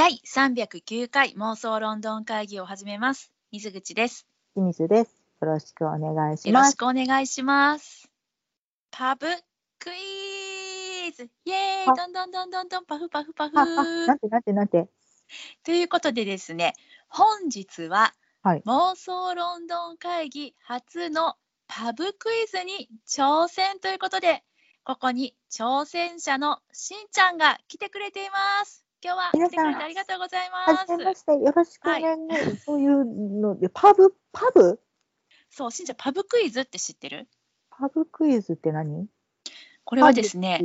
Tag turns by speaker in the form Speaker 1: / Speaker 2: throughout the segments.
Speaker 1: 第309回妄想ロンドン会議を始めます。水口です。
Speaker 2: 清水です。よろしくお願いし
Speaker 1: よろし
Speaker 2: ます。
Speaker 1: くお願いします。パブクイズイエーイ
Speaker 2: は
Speaker 1: どんどんどんどんどんパフパフパフ
Speaker 2: なんてなんてなんて。
Speaker 1: ということでですね、本日は、
Speaker 2: はい
Speaker 1: 妄想ロンドン会議初のパブクイズに挑戦ということで、ここに挑戦者のしんちゃんが来てくれています。今日は来てくれてありがとうございま。
Speaker 2: はじめますして、よろしくお願いします。そういうので、パブ、パブ？
Speaker 1: そう、しんちゃん、パブクイズって知ってる？
Speaker 2: パブクイズって何？
Speaker 1: これはですね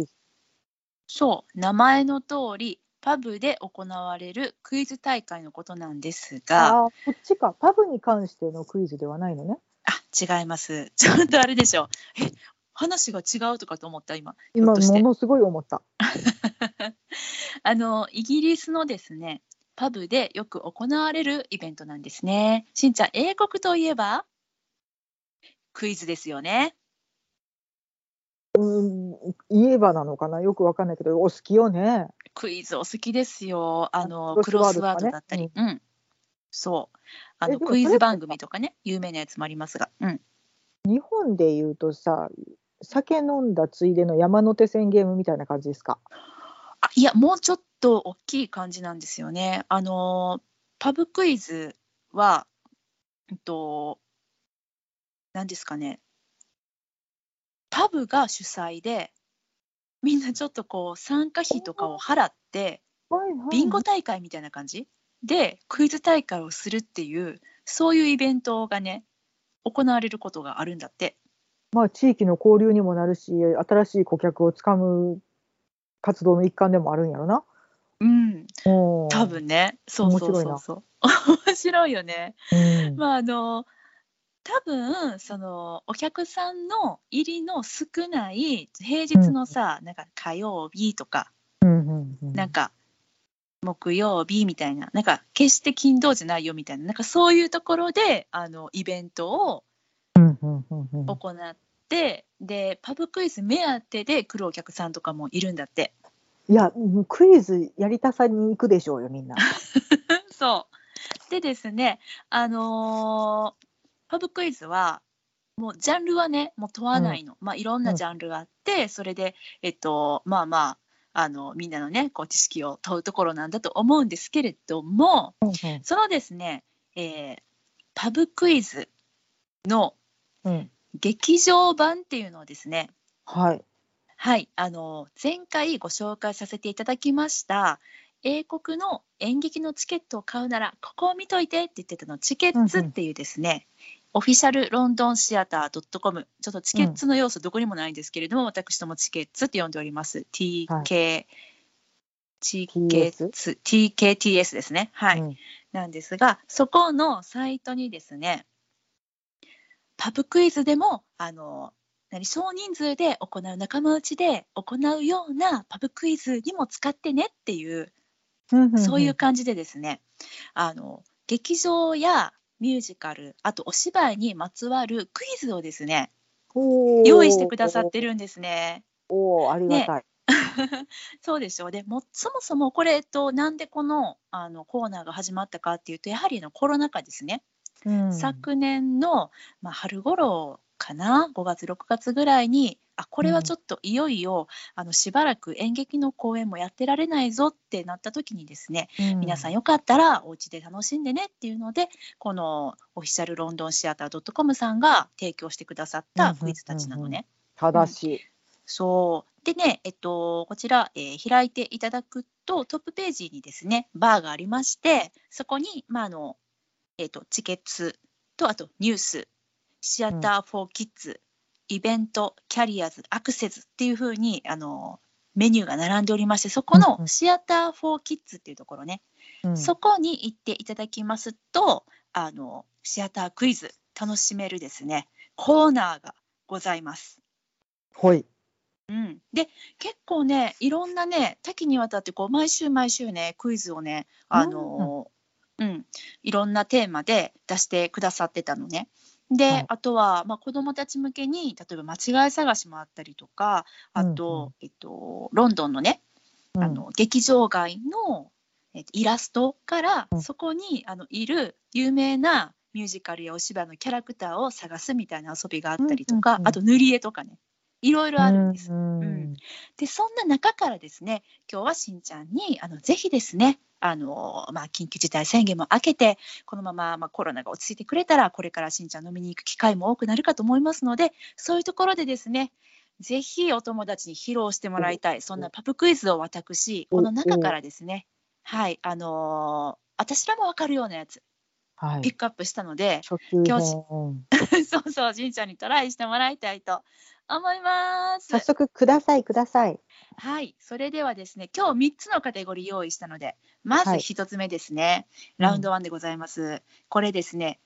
Speaker 1: そう、名前の通り、パブで行われるクイズ大会のことなんです
Speaker 2: あ
Speaker 1: が、
Speaker 2: あー、こっちか。パブに関してのクイズではないのね。
Speaker 1: あ、違います。ちょっとあれでしょ。え、話が違うとかと思った、今。
Speaker 2: 今、ものすごい思った。
Speaker 1: あの、イギリスのですね、パブでよく行われるイベントなんですね。しんちゃん、英国といえば？クイズですよね。
Speaker 2: うん、言えばなのかな？よくわかんないけど、お好きよね。
Speaker 1: クイズお好きですよ。あの、ク
Speaker 2: クロス
Speaker 1: ワー
Speaker 2: ド
Speaker 1: だったり。うん。そう。あの、クイズ番組とかね、有名なやつもありますが。うん。
Speaker 2: 日本で言うとさ、酒飲んだついでの山手線ゲームみたいな感じですか？
Speaker 1: あいや、もうちょっと大きい感じなんですよね。あの、パブクイズは、えっと、何ですかね。パブが主催で、みんなちょっとこう、参加費とかを払って、ビンゴ大会みたいな感じ？で、クイズ大会をするっていう、そういうイベントがね、行われることがあるんだって。
Speaker 2: まあ、地域の交流にもなるし、新しい顧客をつかむ活動の一環でもあるんやろな。
Speaker 1: うん、
Speaker 2: 多
Speaker 1: 多、分ね。そうそう
Speaker 2: 面白いな
Speaker 1: そうそう。面白いよね。
Speaker 2: うん
Speaker 1: まああの多分そのお客さんの入りの少ない平日のさ、なんか火曜日とか
Speaker 2: うんうんうん
Speaker 1: なんか木曜日みたいななんか決して金土じゃないよみたいななんかそういうところであのイベントを
Speaker 2: うんうんうんうん
Speaker 1: 行って、でパブクイズ目当てで来るお客さんとかもいるんだって。
Speaker 2: いや、クイズやりたさに行くでしょうよ、みんな。
Speaker 1: そう。でですねあのーパブクイズはもうジャンルはねもう問わないの、まあいろんなジャンルがあって、それでえっとまあまああのみんなのねこう知識を問うところなんだと思うんですけれどもそのですね、えーパブクイズの
Speaker 2: うん
Speaker 1: 劇場版っていうのをですね
Speaker 2: はい。
Speaker 1: はい、あの前回ご紹介させていただきました英国の演劇のチケットを買うならここを見といてって言ってたのチケッツっていうですね、オフィシャルロンドンシアター .com ちょっとチケッツの要素どこにもないんですけれども、私どもチケッツって呼んでおります。TK、チケッツ TKTS ですね。はい、
Speaker 2: うん。
Speaker 1: なんですがそこのサイトにですねパブクイズでもあの何少人数で行う仲間内で行うようなパブクイズにも使ってねっていうそういう感じでですねあの劇場やミュージカルあとお芝居にまつわるクイズをですね用意してくださってるんですね。
Speaker 2: おーありがたい。
Speaker 1: そうでしょうでもそもそもこれ、えっと、なんでこのあのコーナーが始まったかっていうとやはりあのコロナ禍ですね。
Speaker 2: うん。
Speaker 1: 昨年の、まあ、春頃かな？5月6月ぐらいにあこれはちょっといよいよ、あのしばらく演劇の公演もやってられないぞってなった時にですね、
Speaker 2: うん。
Speaker 1: 皆さんよかったらお家で楽しんでねっていうのでこのオフィシャルロンドンシアター .com さんが提供してくださったクイズたちなのね。
Speaker 2: 正しい。
Speaker 1: そう。でね、えっと、こちら、えー開いていただくとトップページにですねバーがありましてそこに、まああのえっと、チケッツとあとニュースシアター・フォー・キッズ、イベントキャリアーズアクセスっていうふうにあのメニューが並んでおりましてそこのシアター・フォー・キッズっていうところね、
Speaker 2: うん。
Speaker 1: そこに行っていただきますとあのシアタークイズ楽しめるですね。コーナーがございます。
Speaker 2: ほい。
Speaker 1: うん、で結構ねいろんなね多岐にわたってこう毎週毎週ねクイズをねあの、うん。いろんなテーマで出してくださってたのね。で、
Speaker 2: はい。
Speaker 1: あとは、まあ、子どもたち向けに例えば間違い探しもあったりとかあと、
Speaker 2: うんうん。
Speaker 1: えっと、ロンドンのねあの劇場街の、えっとイラストから
Speaker 2: うん。
Speaker 1: そこにあのいる有名なミュージカルやお芝居のキャラクターを探すみたいな遊びがあったりとか、
Speaker 2: うんうんうん。
Speaker 1: あと塗り絵とかねいろいろあるんです。
Speaker 2: うん
Speaker 1: うん。でそんな中からですね今日はしんちゃんにあのぜひですねあの、まあ、緊急事態宣言も明けてこのまま、まあ、コロナが落ち着いてくれたらこれからしんちゃん飲みに行く機会も多くなるかと思いますのでそういうところでですねぜひお友達に披露してもらいたいそんなパブクイズを私この中からですねはいあのー私らも分かるようなやつ
Speaker 2: はい。
Speaker 1: ピックアップしたので、
Speaker 2: 初級
Speaker 1: 教師
Speaker 2: 編
Speaker 1: そうそうしんちゃんにトライしてもらいたいと思います。
Speaker 2: 早速くださいください。
Speaker 1: はい、それではですね、今日3つのカテゴリー用意したので、まず
Speaker 2: はい
Speaker 1: 1つ目ですね、
Speaker 2: うん
Speaker 1: ラウンド1でございます。これですね、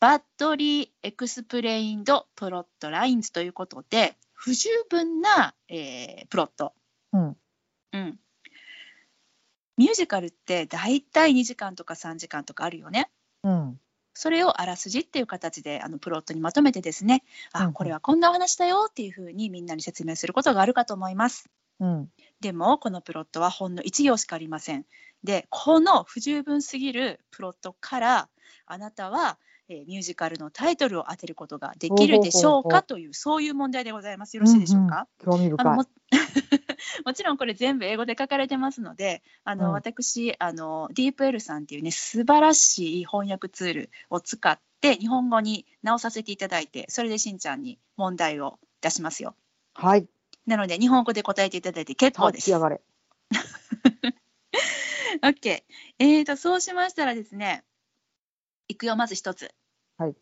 Speaker 1: Badly Explained Plotlines ということで、不十分な、えープロット。
Speaker 2: うん
Speaker 1: うん。ミュージカルって大体2時間とか3時間とかあるよね。
Speaker 2: うん
Speaker 1: それをあらすじっていう形であのプロットにまとめてですね、あ
Speaker 2: うんうん
Speaker 1: これはこんなお話だよっていうふうにみんなに説明することがあるかと思います。
Speaker 2: うん
Speaker 1: でもこのプロットはほんの1行しかありません。でこの不十分すぎるプロットからあなたは、えーミュージカルのタイトルを当てることができるでしょうかというそういう問題でございます。よろしいでしょうか、
Speaker 2: 興味深い。
Speaker 1: あのも もちろんこれ全部英語で書かれてますのであの、
Speaker 2: うん
Speaker 1: 私あの DeepL さんっていうね素晴らしい翻訳ツールを使って日本語に直させていただいてそれでしんちゃんに問題を出しますよ。
Speaker 2: はい。
Speaker 1: なので日本語で答えていただいて結構です
Speaker 2: 立ち。上がれ。
Speaker 1: OK。えーと、そうしましたらですね、いくよ、まず一つ。
Speaker 2: はい。
Speaker 1: 引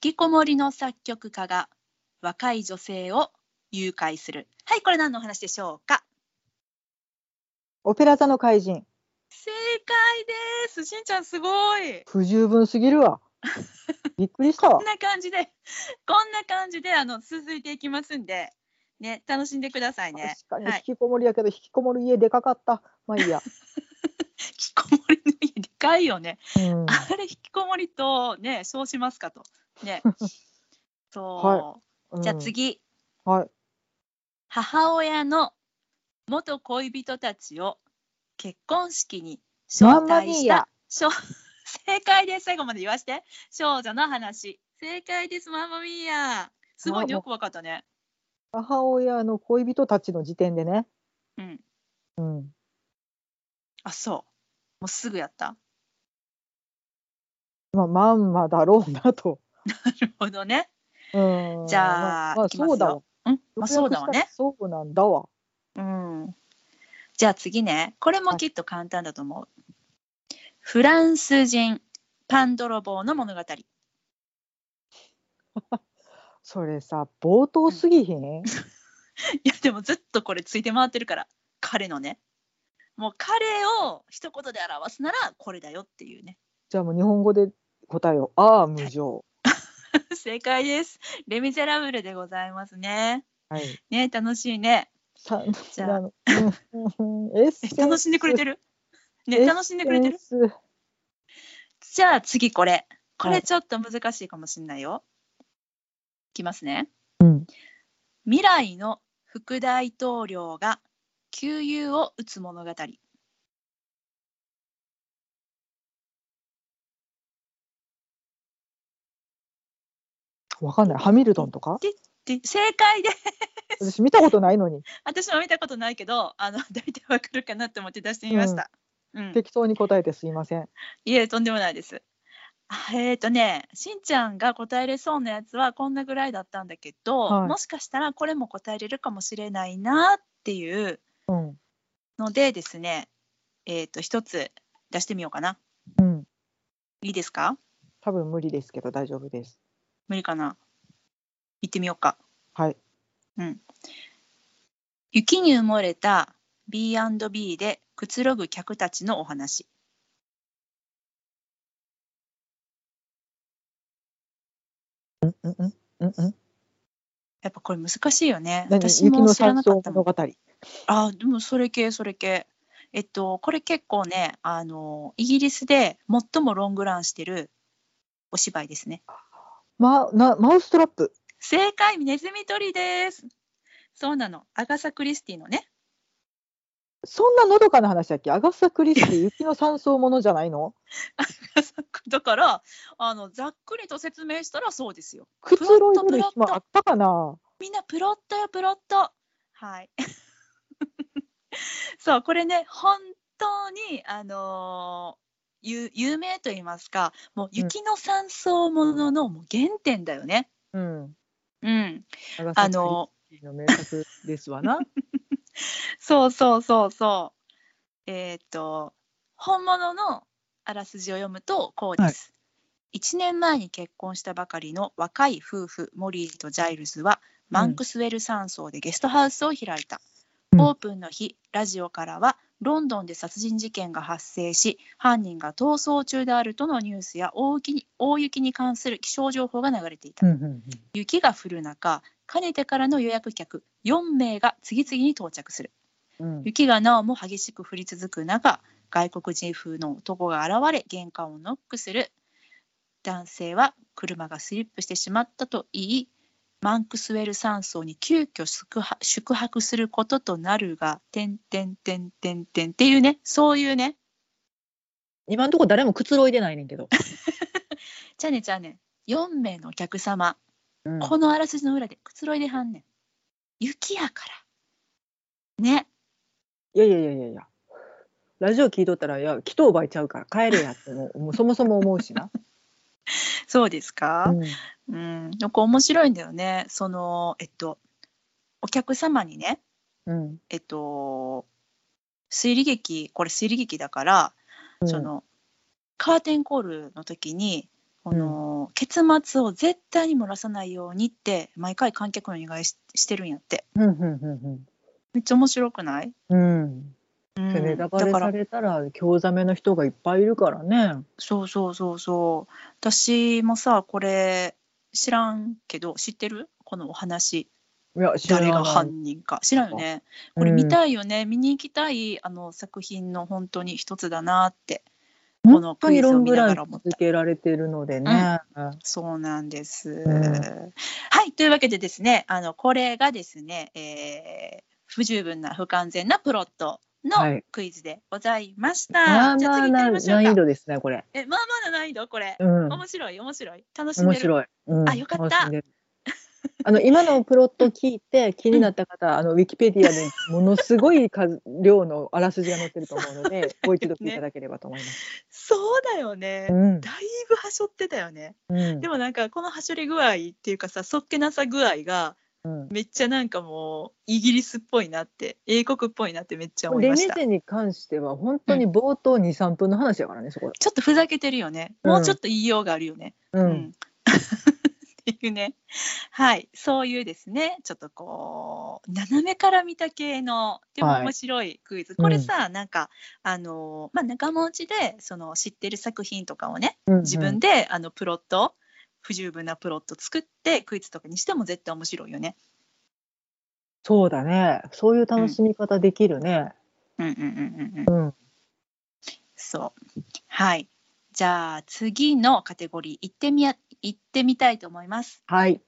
Speaker 1: きこもりの作曲家が若い女性を誘拐する。はい、これ何の話でしょうか？
Speaker 2: オペラ座の怪人。
Speaker 1: 正解です。しんちゃん、すごい。
Speaker 2: 不十分すぎるわ。びっくりしたわ
Speaker 1: こん。な感じで、こんな感じで、あの、続いていきますんで、ね、楽しんでくださいね。
Speaker 2: 確かに
Speaker 1: はい
Speaker 2: 引きこもりやけど、引きこもる家でかかった。まあいいや。
Speaker 1: 引きこもりの家でかいよね。
Speaker 2: うん、
Speaker 1: あれ、引きこもりとね、称しますかと。ね。そう。
Speaker 2: は
Speaker 1: じゃあ次、
Speaker 2: うん。はい。
Speaker 1: 母親の元恋人たちを結婚式に招待した正解です。最後まで言わして。少女の話。正解です。マンマミーヤ。すごいねよくわかったね。
Speaker 2: 母親の恋人たちの時点でね。
Speaker 1: うん。
Speaker 2: うん。
Speaker 1: あ、そう。もうすぐやった。
Speaker 2: まあ、まんまだろうなと。
Speaker 1: なるほどね。
Speaker 2: うん。
Speaker 1: じゃあ
Speaker 2: まあ、
Speaker 1: ますよ
Speaker 2: そうだわ。
Speaker 1: うん？まあ、そうだわね。
Speaker 2: そうなんだわ。
Speaker 1: うん。じゃあ次ね。これもきっと簡単だと思う。フランス人パン泥棒の物語。
Speaker 2: それさ、冒頭すぎひん、
Speaker 1: いやでもずっとこれついて回ってるから彼のねもう彼を一言で表すならこれだよっていうね
Speaker 2: じゃあもう日本語で答えを。ああ、無情。
Speaker 1: 正解です。レ・ミゼラブルでございますね。
Speaker 2: はい。
Speaker 1: ね楽しいね。
Speaker 2: さ
Speaker 1: じゃあ。え楽しんでくれてる？ね楽しんでくれてる？じゃあ次これ。こ
Speaker 2: はい。
Speaker 1: れちょっと難しいかもしれないよ、いきますね。
Speaker 2: うん。
Speaker 1: 未来の副大統領が給油を打つ物語
Speaker 2: わかんない。ハミルトンとか？
Speaker 1: で正解で
Speaker 2: 私見たことないのに。
Speaker 1: 私も見たことないけどあの 大体わかるかなって思って出してみました。うん
Speaker 2: 適当に答えてすいません。
Speaker 1: いえとんでもないです。あえっ、とねしんちゃんが答えれそうなやつはこんなぐらいだったんだけど、
Speaker 2: はい
Speaker 1: もしかしたらこれも答えれるかもしれないなっていう
Speaker 2: うん。
Speaker 1: のでですねえっ、と一つ出してみようかな。
Speaker 2: うん。
Speaker 1: いいですか？
Speaker 2: 多分無理ですけど大丈夫です。
Speaker 1: 無理かな行ってみようか。
Speaker 2: はい。
Speaker 1: うん。雪に埋もれた B&B でくつろぐ客たちのお話。
Speaker 2: うんうんうんうんうん。
Speaker 1: やっぱこれ難しいよね。
Speaker 2: 何？
Speaker 1: 私も知らな
Speaker 2: 山
Speaker 1: かった
Speaker 2: 物語。
Speaker 1: あ、でもそれ系それ系。えっとこれ結構ねあのイギリスで最もロングランしてるお芝居ですね。
Speaker 2: まなマウストラップ。
Speaker 1: 正解ネズミ捕りです。そうなの。アガサ・クリスティのね
Speaker 2: そんなのどかな話だっけ？アガサ・クリスティ 雪の三層ものじゃないの？
Speaker 1: だからあのざっくりと説明したらそうですよ。
Speaker 2: くつろいでる暇あったかな？
Speaker 1: みんなプロットよプロット。はい。そうこれね本当にあのー有有名と言いますかもう雪の三層もののもう原点だよね。
Speaker 2: うん。
Speaker 1: うん、あの
Speaker 2: 名作ですわな。
Speaker 1: そうそうそうそう。えっ、と本物のあらすじを読むとこうです。1年前に結婚したばかりの若い夫婦モリーとジャイルズはマンクスウェル山荘でゲストハウスを開いた。
Speaker 2: うん
Speaker 1: オープンの日ラジオからはロンドンで殺人事件が発生し犯人が逃走中であるとのニュースや大雪に大雪に関する気象情報が流れていた。
Speaker 2: うんうんうん
Speaker 1: 雪が降る中かねてからの予約客4名が次々に到着する。
Speaker 2: うん
Speaker 1: 雪がなおも激しく降り続く中外国人風の男が現れ玄関をノックする男性は車がスリップしてしまったと言いマンクスウェル山荘に急遽宿泊宿泊することとなるが「てんてんてんてんてん」っていうねそういうね
Speaker 2: 今んとこ誰もくつろいでないねんけど。
Speaker 1: じゃあねじゃあね4名のお客様、
Speaker 2: うん
Speaker 1: このあらすじの裏でくつろいではんねん雪やからね
Speaker 2: いやいやいやいやいや。ラジオ聞いとったら、いや、祈祷場いちゃうから帰れやってもう、もうそもそも思うしな。
Speaker 1: そうですか、
Speaker 2: うん。
Speaker 1: うん、なんか面白いんだよね。その、えっと、お客様にね、
Speaker 2: うん。
Speaker 1: えっと、推理劇、これ推理劇だから、
Speaker 2: うん。
Speaker 1: その、カーテンコールの時に、この、結末を絶対に漏らさないようにって、毎回観客にお願いししてるんやって。
Speaker 2: うんうん。
Speaker 1: めっちゃ面白くない、
Speaker 2: うんうん。
Speaker 1: うん、
Speaker 2: ネタバ
Speaker 1: だから
Speaker 2: レされたら興ざめの人がいっぱいいるからね。
Speaker 1: そうそうそうそう。私もさ、これ、知らんけど、知ってる？このお話。
Speaker 2: いや、知ら
Speaker 1: 誰が犯人か知らんよね。これ見たいよね、見に行きたいあの作品の本当に一つだなって
Speaker 2: うん
Speaker 1: このクイズを見ながら思った
Speaker 2: 本当にロングラン続けられてるのでね。
Speaker 1: そうなんです。
Speaker 2: ん
Speaker 1: はいというわけでですねあのこれがですね、えー不十分な不完全なプロットの
Speaker 2: はい
Speaker 1: クイズでございました。
Speaker 2: まあ
Speaker 1: じゃあ次行ってみましょうか。
Speaker 2: 難易度ですね、これ。
Speaker 1: えまあまあな難易度これ、
Speaker 2: うん。
Speaker 1: 面白い面白い楽しんでる。
Speaker 2: 面白い。うん
Speaker 1: あよかった
Speaker 2: あの今のプロット聞いて気になった方、あのウィキペディアでものすごい数量のあらすじが載ってると思うので、もう一度聞いただければと思います。
Speaker 1: そうだよね。
Speaker 2: うん
Speaker 1: だいぶはしょってたよね。
Speaker 2: うん
Speaker 1: でもなんかこのはしょり具合っていうかさそっけなさ具合が
Speaker 2: うん。
Speaker 1: めっちゃなんかもうイギリスっぽいなって英国っぽいなってめっちゃ思い
Speaker 2: レ
Speaker 1: ました。
Speaker 2: ネゼに関しては本当に冒頭2、3分の話やからね、そこ。
Speaker 1: ちょっとふざけてるよね。もうちょっと言いようがあるよね。
Speaker 2: う。
Speaker 1: うん。んっていうね。はいそういうですね。ちょっとこう斜めから見た系のでも
Speaker 2: はい
Speaker 1: 面白いクイズ、これさ、なんかあのまあ仲間内でその知ってる作品とかをね
Speaker 2: うんうん。
Speaker 1: 自分で、あのプロット不十分なプロット作ってクイズとかにしても絶対面白いよね。
Speaker 2: そうだね。そういう楽しみ方できるね。
Speaker 1: うんうんうんうんうん。
Speaker 2: うん。
Speaker 1: そう。はい。じゃあ次のカテゴリー行ってみや行ってみたいと思います。
Speaker 2: はい。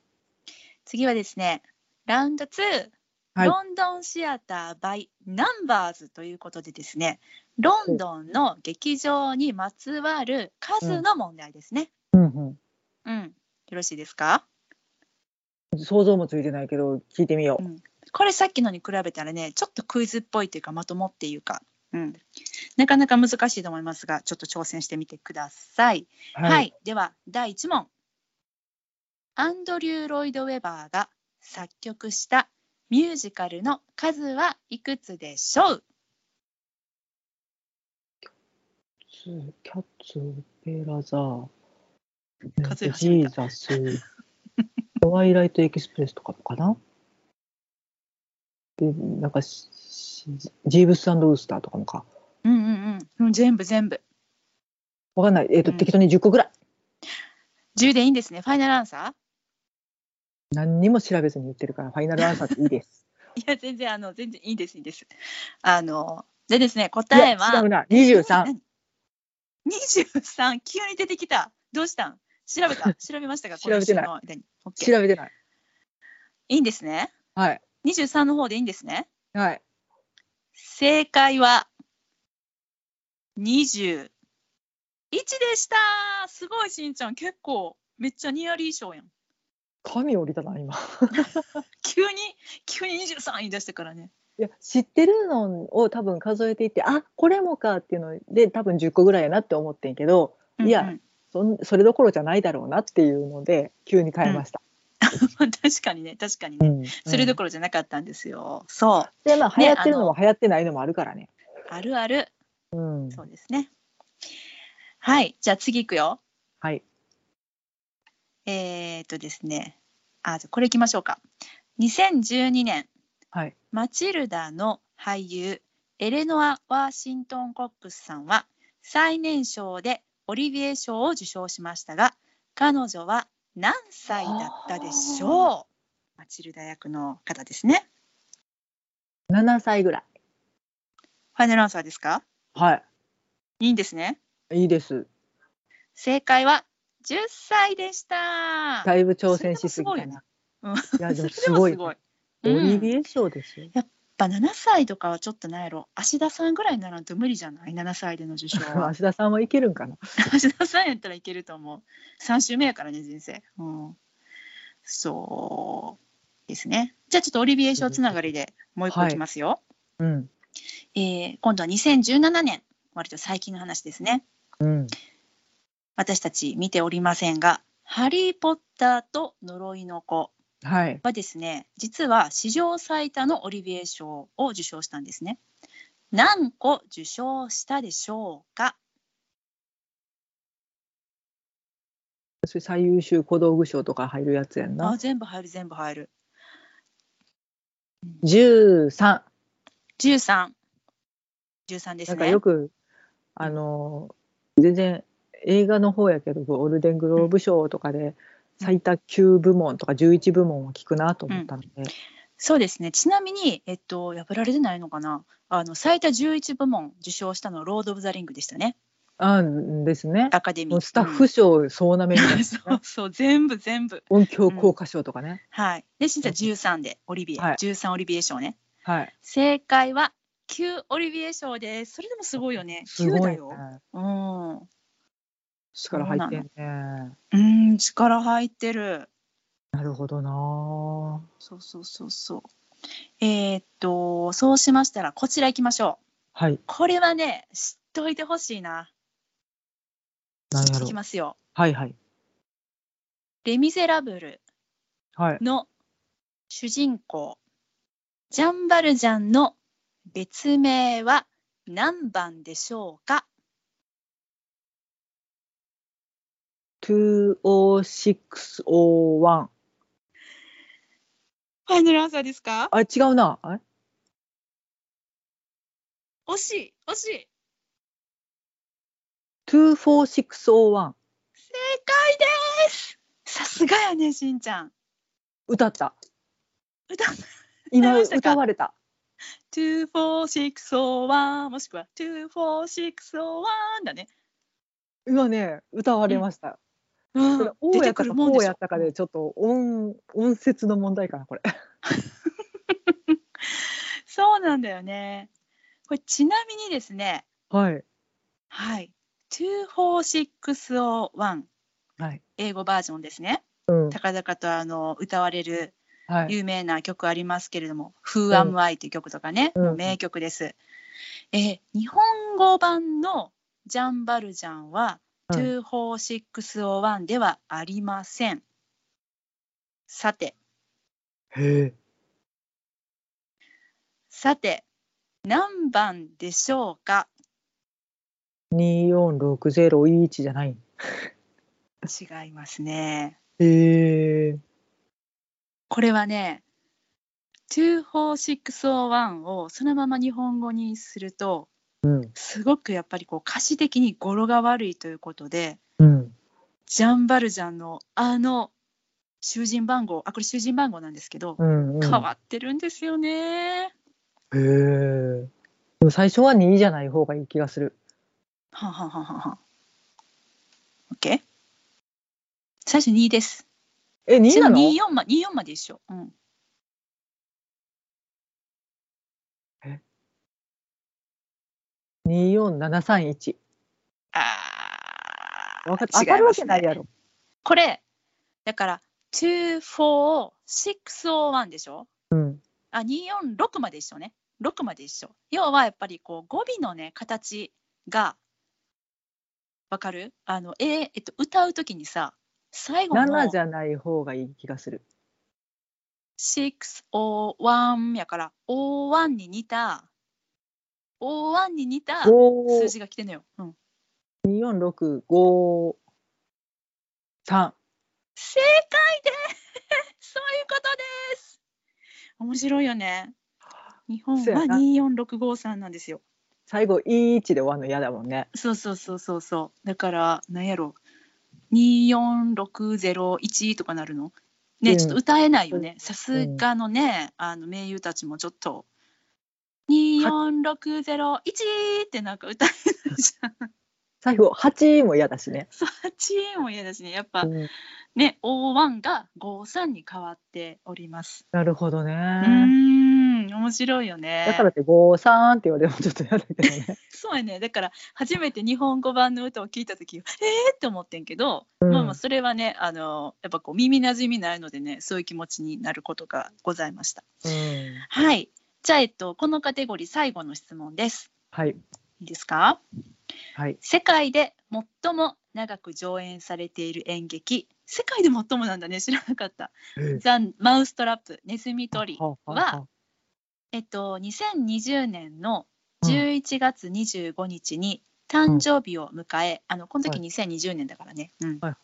Speaker 1: 次はですね、ラウンド2、
Speaker 2: はい
Speaker 1: ロンドンシアター by ナンバーズということでですね、ロンドンの劇場にまつわる数の問題ですね。
Speaker 2: うん
Speaker 1: うん。よろしいですか？
Speaker 2: うん。想像もついてないけど、聞いてみよう。
Speaker 1: これさっきのに比べたらねちょっとクイズっぽいというかまともっていうか、うん、なかなか難しいと思いますがちょっと挑戦してみてください。はい、では第1問。アンドリュー・ロイド・ウェバーが作曲したミュージカルの数はいくつでしょう？
Speaker 2: ツキャッツ、オペラザ
Speaker 1: 数え
Speaker 2: ー、
Speaker 1: 始めた。
Speaker 2: ジーザス、トワイライトエキスプレスとかかな？で、なんかジーブスウースターとかもか。
Speaker 1: うんうんうん。うん全部全部。
Speaker 2: わかんない。えっ、と、
Speaker 1: うん。
Speaker 2: 適当に10個ぐらい。
Speaker 1: 10でいいんですね。ファイナルアンサ
Speaker 2: 何にも調べずに言ってるから、ファイナルアンサーでいいです。
Speaker 1: ー いや全然あの全然いいですいいです。あのでですね
Speaker 2: い
Speaker 1: 答えは
Speaker 2: や違うな。23。
Speaker 1: 何23急に出てきた。どうしたん？調べた。調べましたか？
Speaker 2: 調べてない。調べてない。
Speaker 1: いいんですね。
Speaker 2: はい。
Speaker 1: 23の方でいいんですね。
Speaker 2: はい。
Speaker 1: 正解は21でした。すごいしんちゃん。結構めっちゃニアリー賞やん。
Speaker 2: 神降りたな今。
Speaker 1: 急に急に23言い出してからね。
Speaker 2: いや知ってるのを多分数えていってあこれもかっていうので多分10個ぐらいやなって思ってんけどいや
Speaker 1: うん。うん
Speaker 2: そんそれどころじゃないだろうなっていうので急に変えました。
Speaker 1: 確かにね確かにね、
Speaker 2: うん。
Speaker 1: それど
Speaker 2: こ
Speaker 1: ころじゃなかったんですよ。そう。
Speaker 2: でまあ流
Speaker 1: ね
Speaker 2: 行ってるのも流行ってないのもあるからね。
Speaker 1: あるある。
Speaker 2: うん、
Speaker 1: そうですね。はい。じゃあ次いくよ。
Speaker 2: はい。
Speaker 1: えー、っとですね。あじゃあこれいきましょうか。2012年
Speaker 2: はい。
Speaker 1: マチルダの俳優エレノア・ワーシントン・コックスさんは最年少でオリビエ賞を受賞しましたが彼女は何歳だったでしょう？マチルダ役の方ですね。
Speaker 2: 7歳ぐらい。
Speaker 1: ファイナルアンサーですか？
Speaker 2: はい。
Speaker 1: いいんですね。
Speaker 2: いいです。
Speaker 1: 正解は10歳でした。
Speaker 2: だいぶ挑戦しすぎたな。
Speaker 1: うん。
Speaker 2: いやでもすごい。オ
Speaker 1: うん。
Speaker 2: リビエ賞ですよ。
Speaker 1: やっぱ7歳とかはちょっとなんやろ。芦田さんぐらいにならんと無理じゃない？7歳での受賞は。
Speaker 2: 芦田さんはいけるんかな？
Speaker 1: 芦田さんやったらいけると思う。3週目やからね人生。うん。そうですね。じゃあちょっとオリビエ賞つながりでもう一個いきますよ、
Speaker 2: うん。
Speaker 1: えー今度は2017年。割と最近の話ですね。
Speaker 2: うん。
Speaker 1: 私たち見ておりませんが「ハリー・ポッターと呪いの子」
Speaker 2: はい。
Speaker 1: はですね実は史上最多のオリビエ賞を受賞したんですね何個受賞したでしょうか？
Speaker 2: それ最優秀小道具賞とか入るやつやん
Speaker 1: あ
Speaker 2: な。
Speaker 1: 全部入る全部入る
Speaker 2: 13。
Speaker 1: 13 13ですね
Speaker 2: なんかよくあの全然映画の方やけどゴールデングローブ賞とかで最多9部門とか11部門は聞くなと思ったので、
Speaker 1: そうですね。ちなみにえっと破られてないのかな？あの最多11部門受賞したのはロード・オブ・ザ・リングでしたね。
Speaker 2: あんですね。
Speaker 1: アカデミー。
Speaker 2: スタッフ賞総なめみたいな、
Speaker 1: そうそう全部全部。
Speaker 2: 音響効果賞とかね、
Speaker 1: はい。でしんちゃん13でオリビエ、
Speaker 2: はい。
Speaker 1: 13オリビエ賞ね。
Speaker 2: はい。
Speaker 1: 正解は9オリビエ賞です。それでもすごいよね。9
Speaker 2: すごいね。
Speaker 1: だよ。うん
Speaker 2: 力入ってんね。
Speaker 1: うん力入ってる。
Speaker 2: なるほどな。
Speaker 1: そうそうそうそう。えーっとそうしましたらこちら行きましょう。
Speaker 2: はい。
Speaker 1: これはね知っといてほしいな。い
Speaker 2: 何やろ。う
Speaker 1: きますよ。
Speaker 2: はいはい。
Speaker 1: レ・ミゼラブル
Speaker 2: はい。
Speaker 1: の主人公ジャンバルジャンの別名は何番でしょうか？
Speaker 2: 20601
Speaker 1: ファイナルアンサーですか
Speaker 2: あ違うなあれ
Speaker 1: 惜しい惜しい
Speaker 2: 24601
Speaker 1: 正解ですさすがやねしんちゃん
Speaker 2: 歌った
Speaker 1: 歌
Speaker 2: 今
Speaker 1: 歌
Speaker 2: われた
Speaker 1: 24601もしくは24601だね
Speaker 2: 今ね歌われました、
Speaker 1: うん
Speaker 2: それ「お」
Speaker 1: 出て
Speaker 2: やったか「こう」やったかでちょっと音音節の問題かなこれ。
Speaker 1: そうなんだよね。これちなみにですね。
Speaker 2: はい。
Speaker 1: はい。24601
Speaker 2: はい。
Speaker 1: 英語バージョンですね。
Speaker 2: うん。
Speaker 1: 高々とあの歌われる
Speaker 2: はい。
Speaker 1: 有名な曲ありますけれども「Who Am I」という曲とかね、
Speaker 2: うん。
Speaker 1: 名曲です。えー日本語版の「ジャンバルジャン」は
Speaker 2: はい
Speaker 1: 24601ではありません。さて。
Speaker 2: へえ。
Speaker 1: さて何番でしょうか
Speaker 2: ？246011じゃない。
Speaker 1: 違いますね。
Speaker 2: へえ。
Speaker 1: これはね24601をそのまま日本語にすると
Speaker 2: うん
Speaker 1: すごくやっぱりこう歌詞的に語呂が悪いということで
Speaker 2: うん
Speaker 1: ジャンバルジャンのあの囚人番号あこれ囚人番号なんですけど、
Speaker 2: うんうん
Speaker 1: 変わってるんですよね。
Speaker 2: へえでも最初は2じゃない方がいい気がする
Speaker 1: はんはんはんはんはん。OK? 最初2です。
Speaker 2: え2なの
Speaker 1: ？24ま24まで一緒。うん。
Speaker 2: 24731。
Speaker 1: あ
Speaker 2: わかっ
Speaker 1: 違いますね
Speaker 2: 当たるわけないやろ。
Speaker 1: これだから24601でしょ？
Speaker 2: うん。
Speaker 1: あ246まで一緒ね6まで一緒要はやっぱりこう語尾のね形がわかる？あの、えーえっと、歌うときにさ最後の
Speaker 2: 7じゃない方がいい気がする。
Speaker 1: 601やから O1 に似た O1 に似た
Speaker 2: 5
Speaker 1: 数字が来てんのよ、うん、
Speaker 2: 24653。
Speaker 1: 正解で そういうことです。面白いよね。日本は
Speaker 2: そうやな。
Speaker 1: 24653なんですよ。
Speaker 2: 最後、1で終わるの嫌だもんね。
Speaker 1: そうそうそうそうそう。だからなんやろ。24601とかなるの？ね、
Speaker 2: うん。
Speaker 1: ちょっと歌えないよね。さすがのねあの名優たちもちょっと24601ってなんか歌えないじゃん。
Speaker 2: 最後、8も嫌だしね。
Speaker 1: そう8も嫌だしね。やっぱ
Speaker 2: うん。
Speaker 1: ね O1 が53に変わっております。
Speaker 2: なるほどね。
Speaker 1: ん面白いよね。
Speaker 2: だからって53って言われてもちょっと嫌だけどね。
Speaker 1: そうやね。だから初めて日本語版の歌を聞いた時えーって思ってんけど、
Speaker 2: うん。
Speaker 1: まあまあそれはねあのやっぱこう耳なじみないのでねそういう気持ちになることがございました。
Speaker 2: うん。
Speaker 1: はいじゃあえっとこのカテゴリー最後の質問です。
Speaker 2: はい。
Speaker 1: いいですか？
Speaker 2: はい。
Speaker 1: 世界で最も長く上演されている演劇。世界で最もなんだね。知らなかった。ザ・マウストラップ。ネズミ捕り
Speaker 2: は
Speaker 1: えっと、2020年の11月25日に誕生日を迎え、あのこの時
Speaker 2: は
Speaker 1: 2020年だからね、うん。
Speaker 2: はい。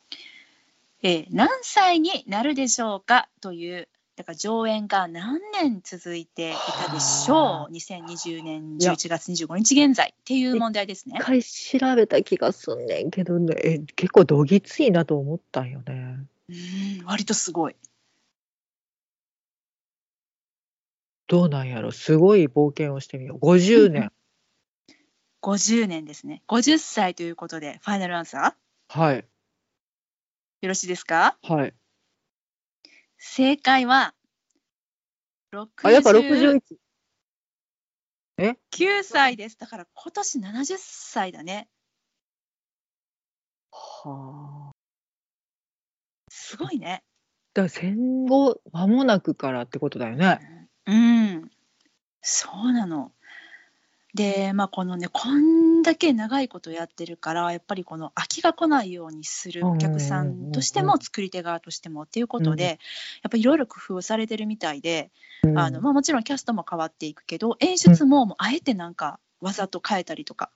Speaker 1: えー何歳になるでしょうか？というだから上演が何年続いていたでしょ
Speaker 2: は
Speaker 1: う2020年11月25日現在っていう問題ですね
Speaker 2: 一。回調べた気がすんねんけどね、え結構どぎついなと思ったんよね。
Speaker 1: うん割とすごい。
Speaker 2: どうなんやろすごい冒険をしてみよう。50年。
Speaker 1: 50年ですね。50歳ということでファイナルアンサー？
Speaker 2: はい。
Speaker 1: よろしいですか？
Speaker 2: はい。
Speaker 1: 正解は
Speaker 2: あ、やっぱ
Speaker 1: 60
Speaker 2: 61。
Speaker 1: 9歳です。だから今年70歳だね。
Speaker 2: はあ。
Speaker 1: すごいね。
Speaker 2: だから戦後間もなくからってことだよね。
Speaker 1: うん。そうなの。で、まあこのね、こんだけ長いことやってるから、やっぱりこの飽きが来ないようにするお客さんとしても、作り手側としてもっていうことで、
Speaker 2: うん。
Speaker 1: やっぱりいろいろ工夫されてるみたいで、
Speaker 2: うん。
Speaker 1: あのまあ、もちろんキャストも変わっていくけど、演出ももうあえてなんかわざと変えたりとか、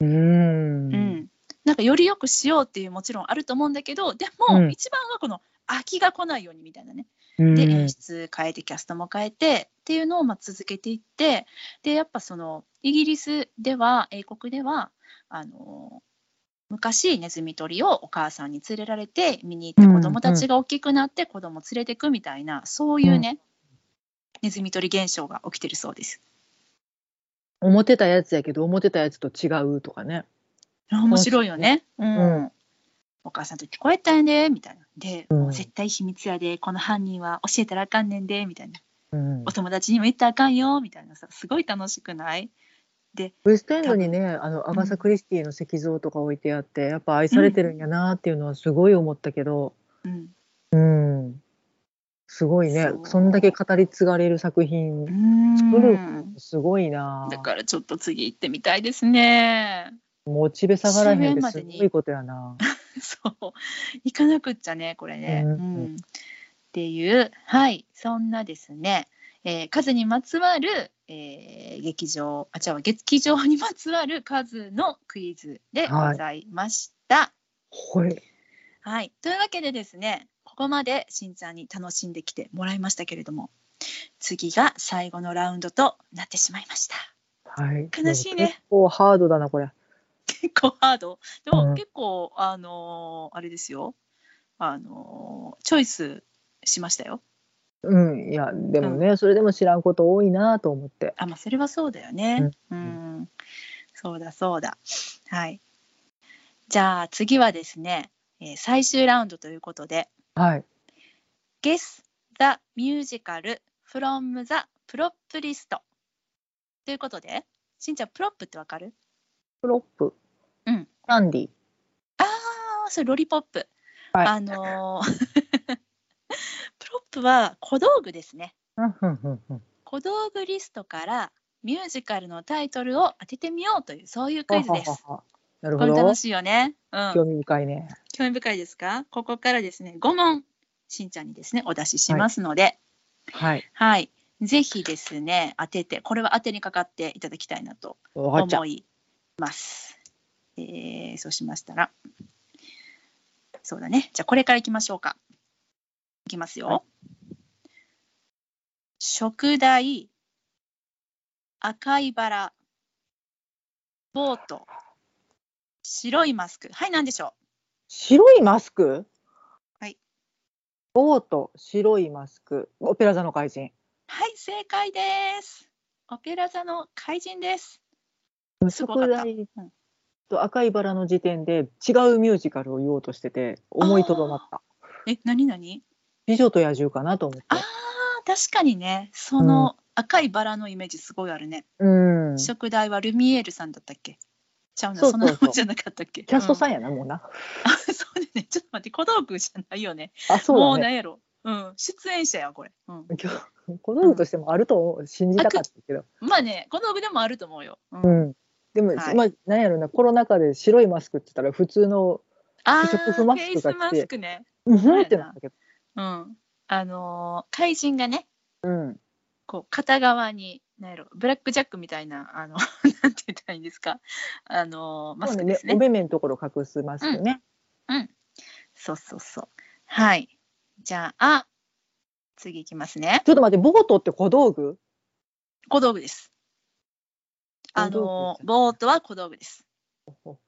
Speaker 2: うん。
Speaker 1: うん、なんかより良くしようっていうもちろんあると思うんだけどでも
Speaker 2: うん。
Speaker 1: 一番はこの飽きが来ないようにみたいなね、
Speaker 2: うん。
Speaker 1: で演出変えてキャストも変えてっていうのをまあ続けていってでやっぱそのイギリスでは英国ではあの昔ネズミ捕りをお母さんに連れられて見に行って子供たちが大きくなって子供連れてくみたいな、そういうね、ネズミ捕り現象が起きてるそうです。
Speaker 2: 思ってたやつやけど思ってたやつと違うとかね。
Speaker 1: 面白いよね。うん。
Speaker 2: うん
Speaker 1: お母さんと聞こえたんで、みたいな。で、
Speaker 2: うん
Speaker 1: 絶対秘密やで、この犯人は教えたらあかんねんで、みたいな。
Speaker 2: うん
Speaker 1: お友達にも言ったらあかんよ、みたいなさ、すごい楽しくない？
Speaker 2: ウエストエンドにねあのアガサ・クリスティの石像とか置いてあってやっぱ愛されてるんやなっていうのはすごい思ったけど、
Speaker 1: うん。
Speaker 2: うん、すごいね
Speaker 1: そ
Speaker 2: んだけ語り継がれる作品作るすごいな
Speaker 1: だからちょっと次行ってみたいですね。
Speaker 2: モチベ下がらへんって
Speaker 1: す
Speaker 2: ごいことやな。
Speaker 1: そう。行かなくっちゃね、これね。
Speaker 2: う
Speaker 1: うんん。っていう、はい、そんなですね、えー数にまつわる、えー劇場、あ、違う、劇場にまつわる数のクイズでございました。
Speaker 2: はい。
Speaker 1: はい、というわけでですね、ここまでしんちゃんに楽しんできてもらいましたけれども、次が最後のラウンドとなってしまいました。
Speaker 2: はい。
Speaker 1: 悲しいね
Speaker 2: 結構ハードだなこれ。
Speaker 1: 結構ハード。でも、
Speaker 2: うん
Speaker 1: 結構、あのーあれですよ。あのーチョイスしましたよ。
Speaker 2: うんいやでもね、それでも知らんこと多いなと思って。
Speaker 1: あ、まあ、それはそうだよね。う、
Speaker 2: うん
Speaker 1: そうだ、そうだ。はい。じゃあ、次はですね、えー最終ラウンドということで、
Speaker 2: はい。
Speaker 1: Guess the Musical from the Prop List ということで、しんちゃん、 prop ってわかる？
Speaker 2: prop。
Speaker 1: うん。
Speaker 2: キャンディー。
Speaker 1: ああ、それ lollipop。
Speaker 2: はい
Speaker 1: あのー prop は小道具ですね。小道具リストからミュージカルのタイトルを当ててみようというそういうクイズです。
Speaker 2: ははははなるほど
Speaker 1: これ楽。しいよね。うん。
Speaker 2: 興味深いね。
Speaker 1: 興味深いですか？ここからですね、5問、しんちゃんにですね、お出ししますので、
Speaker 2: はい。
Speaker 1: はい。ぜひですね、当てて、これは当てにかかっていただきたいなと思。います。えー、そうしましたら、そうだね。じゃあ、これからいきましょうか。いきますよ。
Speaker 2: はい
Speaker 1: 食材、赤いバラ、ボート、白いマスク。はい、何でしょ
Speaker 2: 白いマスク？
Speaker 1: はい。
Speaker 2: ボート、白いマスク、オペラ座の怪人。
Speaker 1: うはい、正解です。オペラ座の怪人です。
Speaker 2: 食材
Speaker 1: うん
Speaker 2: と赤いバラの時点で違うミュージカルを言おうとしてて思いとどまった。
Speaker 1: え、何何？
Speaker 2: 美女と野獣かなと思って
Speaker 1: あ。あ、確かにね、その赤いバラのイメージすごいあるね。
Speaker 2: うん。キ
Speaker 1: 食材はルミエールさんだったっけ？ちゃうな、
Speaker 2: そうそうそう
Speaker 1: そんなもんじゃなかったっけ？
Speaker 2: ャストさん
Speaker 1: ん、
Speaker 2: やな、もうな。
Speaker 1: あ、そうだね。ちょっと待って、小道具じゃないよね。
Speaker 2: あ、そう
Speaker 1: もう。なんやろ。うん、出演者や、これ。うん。
Speaker 2: 今日小道具としてもあると信じたかったけど。
Speaker 1: まあね、小道具でもあると思うよ。うん。
Speaker 2: うん。でも、
Speaker 1: はい
Speaker 2: まあ、なんやろな、コロナ禍で白いマスクって言ったら普通の、
Speaker 1: ああ、
Speaker 2: 不織布マスクが来て
Speaker 1: フェイスマスクね。
Speaker 2: うんってなったけど。
Speaker 1: うん。あのー怪人がね、
Speaker 2: うん。
Speaker 1: こう片側に、なんやろ、ブラックジャックみたいな、あの、なんて言ったらいいんですか？あのーマスクですね
Speaker 2: ねお。目目のところ隠すマスクね。
Speaker 1: そうそうそう。はい。じゃあ、次いきますね。
Speaker 2: ちょっと待って、ボートって小道具？
Speaker 1: 小道具です。あの
Speaker 2: です、
Speaker 1: ボートは小道具です。
Speaker 2: ほ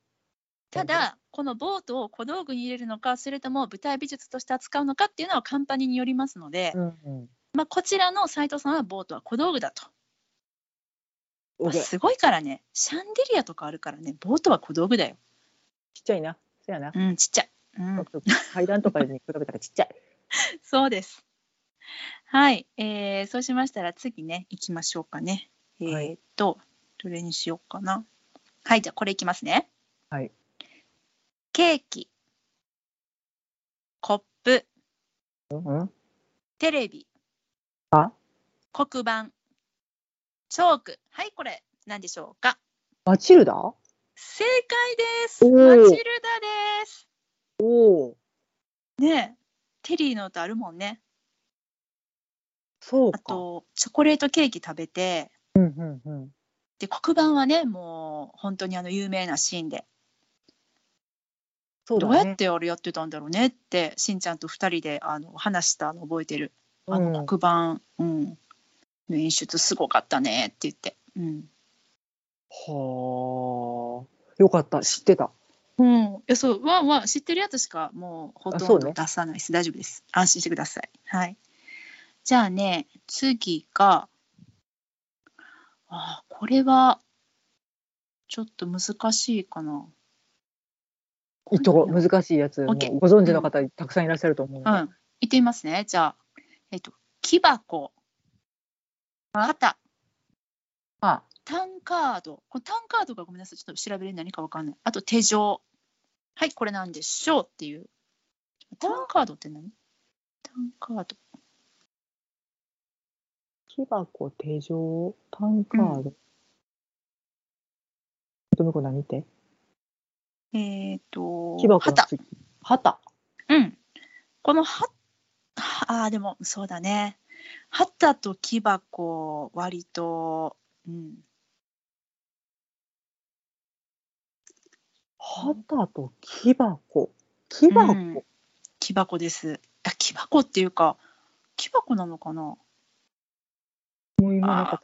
Speaker 1: ただ、このボートを小道具に入れるのか、それとも舞台美術として扱うのかっていうのはカンパニーによりますので、
Speaker 2: うんうん。
Speaker 1: まあ、こちらの斉藤さんはボートは小道具だと。
Speaker 2: オッケー
Speaker 1: すごいからね、シャンデリアとかあるからね、ボートは小道具だよ。
Speaker 2: ちっちゃいな。そやな。
Speaker 1: うん、ちっちゃい。うん、
Speaker 2: 階段とかに比べたらちっちゃい。
Speaker 1: そうです。はい、えー、そうしましたら次ね、行きましょうかね。え
Speaker 2: は
Speaker 1: ーっと、どれにしようかな。はい、じゃあこれいきますね。
Speaker 2: はい。
Speaker 1: ケーキ、コップ。テレビ、
Speaker 2: あ？
Speaker 1: 黒板、チョーク。はい、これ何でしょうか？
Speaker 2: マチルダ？
Speaker 1: 正解です。
Speaker 2: お
Speaker 1: マ
Speaker 2: ー
Speaker 1: チルダです。
Speaker 2: おお。
Speaker 1: ねえテリーの歌あるもんね。
Speaker 2: そうか。
Speaker 1: あと、チョコレートケーキ食べて、
Speaker 2: うんうんうん。
Speaker 1: で、黒板はね、もう本当にあの有名なシーンで、
Speaker 2: そうだね。
Speaker 1: どうやってあれやってたんだろうねって、しんちゃんと二人であの話したの覚えてる。あ
Speaker 2: うん
Speaker 1: の黒板、うん、の演出すごかったねって言って。うん。
Speaker 2: はあ。よかった。知ってた。
Speaker 1: うん、いやそうワンは知ってるやつしかもうほと
Speaker 2: んね
Speaker 1: 出さないです、大丈夫です安心してくださいはいじゃあね次があこれはちょっと難しいかな
Speaker 2: いっとこ難しいやつ、ご存知の方たくさんいらっしゃると思うので。
Speaker 1: うん。言ってみますね。じゃあえっと木箱。旗
Speaker 2: あ、
Speaker 1: タンカード。これタンカードがごめんなさい。ちょっと調べる何かわかんない。あと手錠。はいこれなんでしょうっていう。タンカードって何？タンカード。
Speaker 2: 木箱、手錠、タンカード。とめこ何って？
Speaker 1: えっ、と
Speaker 2: 木箱の
Speaker 1: 旗
Speaker 2: 次。旗。
Speaker 1: うんこのはああでもそうだね旗と木箱割とうん
Speaker 2: 旗と木箱。木箱。
Speaker 1: うん木箱ですあ木箱っていうか木箱なのかな？